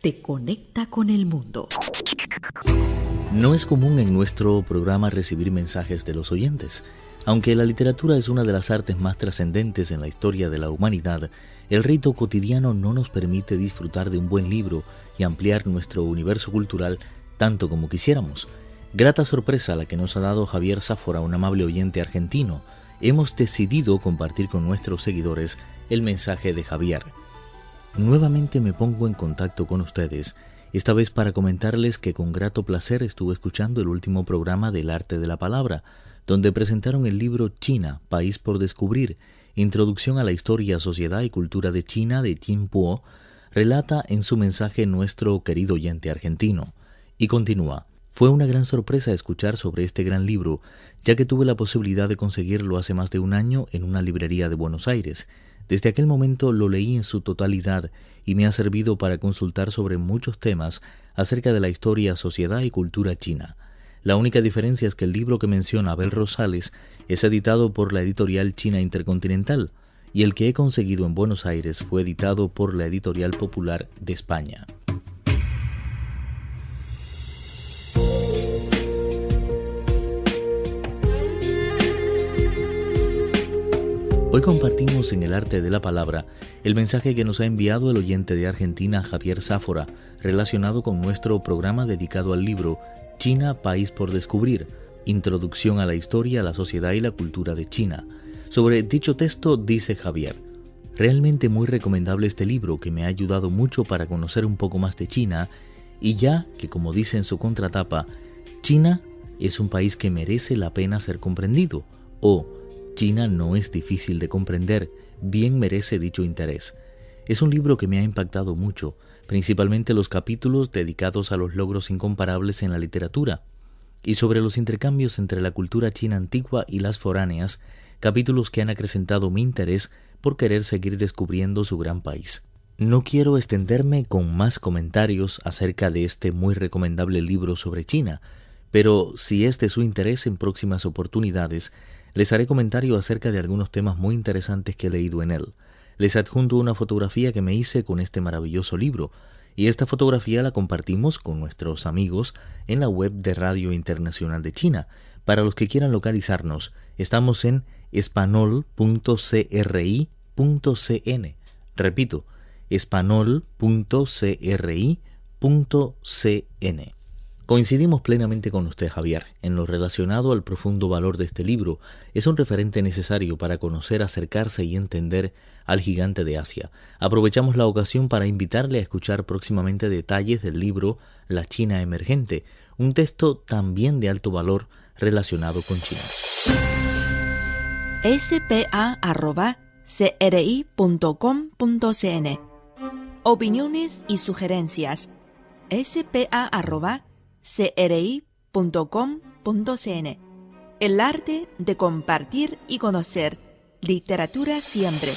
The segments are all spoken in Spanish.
te conecta con el mundo. No es común en nuestro programa recibir mensajes de los oyentes. Aunque la literatura es una de las artes más trascendentes en la historia de la humanidad, el rito cotidiano no nos permite disfrutar de un buen libro y ampliar nuestro universo cultural tanto como quisiéramos. Grata sorpresa la que nos ha dado Javier Sáfora, un amable oyente argentino. Hemos decidido compartir con nuestros seguidores el mensaje de Javier. Nuevamente me pongo en contacto con ustedes esta vez para comentarles que con grato placer estuve escuchando el último programa del arte de la palabra, donde presentaron el libro China, País por Descubrir, Introducción a la Historia, Sociedad y Cultura de China de Jin Po, relata en su mensaje nuestro querido oyente argentino. Y continúa. Fue una gran sorpresa escuchar sobre este gran libro, ya que tuve la posibilidad de conseguirlo hace más de un año en una librería de Buenos Aires. Desde aquel momento lo leí en su totalidad y me ha servido para consultar sobre muchos temas acerca de la historia, sociedad y cultura china. La única diferencia es que el libro que menciona Abel Rosales es editado por la editorial China Intercontinental y el que he conseguido en Buenos Aires fue editado por la editorial popular de España. Hoy compartimos en el arte de la palabra el mensaje que nos ha enviado el oyente de Argentina Javier Sáfora relacionado con nuestro programa dedicado al libro China, País por Descubrir, Introducción a la Historia, la Sociedad y la Cultura de China. Sobre dicho texto dice Javier, realmente muy recomendable este libro que me ha ayudado mucho para conocer un poco más de China y ya que como dice en su contratapa, China es un país que merece la pena ser comprendido o China no es difícil de comprender, bien merece dicho interés. Es un libro que me ha impactado mucho, principalmente los capítulos dedicados a los logros incomparables en la literatura, y sobre los intercambios entre la cultura china antigua y las foráneas, capítulos que han acrecentado mi interés por querer seguir descubriendo su gran país. No quiero extenderme con más comentarios acerca de este muy recomendable libro sobre China, pero si es de su interés en próximas oportunidades, les haré comentario acerca de algunos temas muy interesantes que he leído en él. Les adjunto una fotografía que me hice con este maravilloso libro, y esta fotografía la compartimos con nuestros amigos en la web de Radio Internacional de China. Para los que quieran localizarnos, estamos en espanol.cri.cn. Repito, espanol.cri.cn. Coincidimos plenamente con usted, Javier, en lo relacionado al profundo valor de este libro. Es un referente necesario para conocer, acercarse y entender al gigante de Asia. Aprovechamos la ocasión para invitarle a escuchar próximamente detalles del libro La China Emergente, un texto también de alto valor relacionado con China. spa.cri.com.cn Opiniones y sugerencias spa cri.com.cn. El arte de compartir y conocer. Literatura siempre.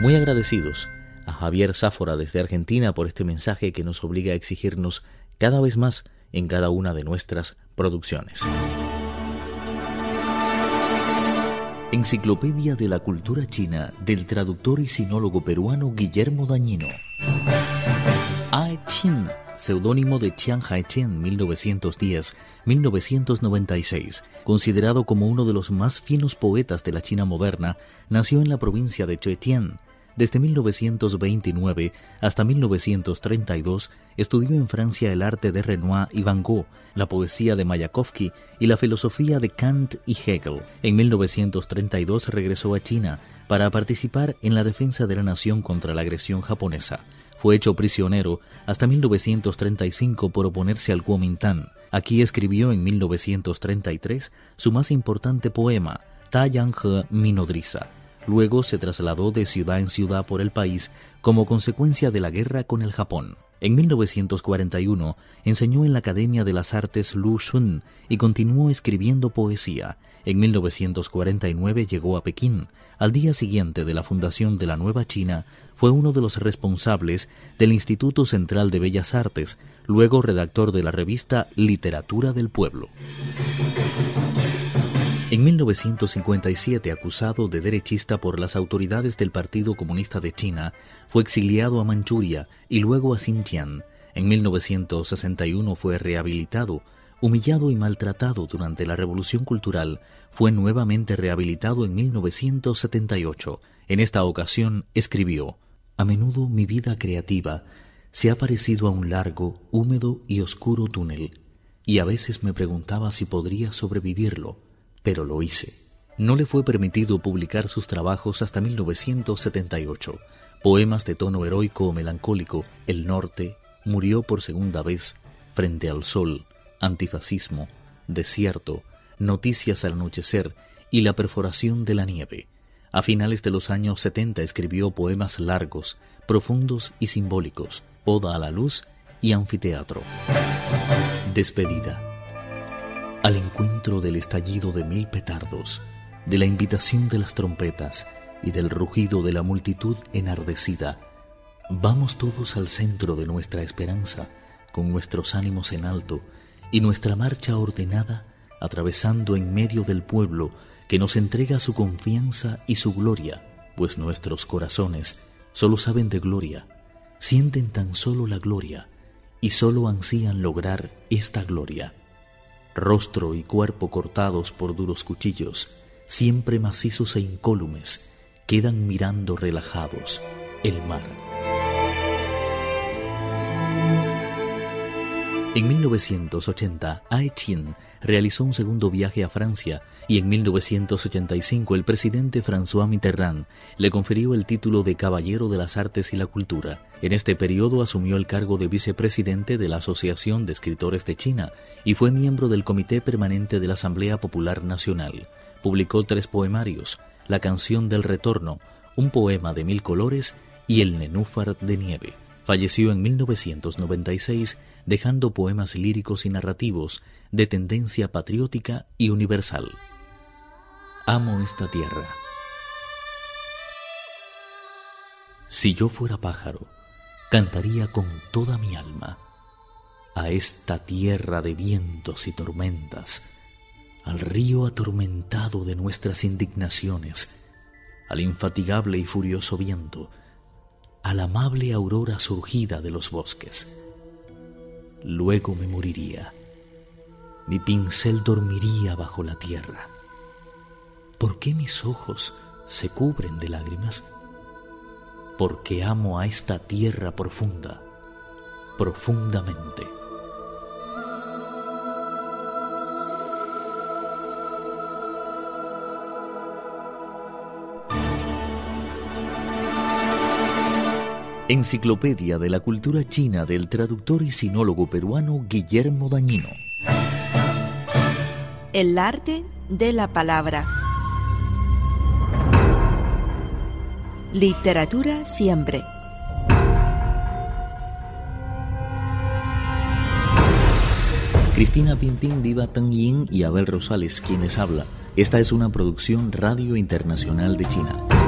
Muy agradecidos a Javier Sáfora desde Argentina por este mensaje que nos obliga a exigirnos cada vez más en cada una de nuestras producciones. Enciclopedia de la Cultura China del traductor y sinólogo peruano Guillermo Dañino. Ai Chin seudónimo de Chiang Hai-chen 1910-1996, considerado como uno de los más finos poetas de la China moderna, nació en la provincia de Zhejiang. Desde 1929 hasta 1932 estudió en Francia el arte de Renoir y Van Gogh, la poesía de Mayakovsky y la filosofía de Kant y Hegel. En 1932 regresó a China para participar en la defensa de la nación contra la agresión japonesa. Fue hecho prisionero hasta 1935 por oponerse al Kuomintang. Aquí escribió en 1933 su más importante poema, Ta Yang He Mi Nodriza. Luego se trasladó de ciudad en ciudad por el país como consecuencia de la guerra con el Japón. En 1941 enseñó en la Academia de las Artes Lu Xun y continuó escribiendo poesía. En 1949 llegó a Pekín. Al día siguiente de la fundación de la Nueva China, fue uno de los responsables del Instituto Central de Bellas Artes, luego redactor de la revista Literatura del Pueblo. En 1957, acusado de derechista por las autoridades del Partido Comunista de China, fue exiliado a Manchuria y luego a Xinjiang. En 1961 fue rehabilitado. Humillado y maltratado durante la Revolución Cultural, fue nuevamente rehabilitado en 1978. En esta ocasión escribió, A menudo mi vida creativa se ha parecido a un largo, húmedo y oscuro túnel, y a veces me preguntaba si podría sobrevivirlo pero lo hice. No le fue permitido publicar sus trabajos hasta 1978. Poemas de tono heroico o melancólico, El Norte, Murió por segunda vez, Frente al Sol, Antifascismo, Desierto, Noticias al Anochecer y La Perforación de la Nieve. A finales de los años 70 escribió poemas largos, profundos y simbólicos, Oda a la Luz y Anfiteatro. Despedida al encuentro del estallido de mil petardos, de la invitación de las trompetas y del rugido de la multitud enardecida, vamos todos al centro de nuestra esperanza, con nuestros ánimos en alto y nuestra marcha ordenada, atravesando en medio del pueblo que nos entrega su confianza y su gloria, pues nuestros corazones solo saben de gloria, sienten tan solo la gloria y solo ansían lograr esta gloria rostro y cuerpo cortados por duros cuchillos, siempre macizos e incólumes, quedan mirando relajados el mar. En 1980, Aetien realizó un segundo viaje a Francia y en 1985 el presidente François Mitterrand le confirió el título de Caballero de las Artes y la Cultura. En este periodo asumió el cargo de vicepresidente de la Asociación de Escritores de China y fue miembro del Comité Permanente de la Asamblea Popular Nacional. Publicó tres poemarios, La canción del retorno, un poema de mil colores y El nenúfar de nieve. Falleció en 1996 dejando poemas líricos y narrativos de tendencia patriótica y universal. Amo esta tierra. Si yo fuera pájaro, cantaría con toda mi alma a esta tierra de vientos y tormentas, al río atormentado de nuestras indignaciones, al infatigable y furioso viento, a la amable aurora surgida de los bosques. Luego me moriría. Mi pincel dormiría bajo la tierra. ¿Por qué mis ojos se cubren de lágrimas? Porque amo a esta tierra profunda, profundamente. Enciclopedia de la Cultura China del traductor y sinólogo peruano Guillermo Dañino. El arte de la palabra. Literatura siempre. Cristina Pimpín, Viva Tang Yin y Abel Rosales, quienes habla. Esta es una producción Radio Internacional de China.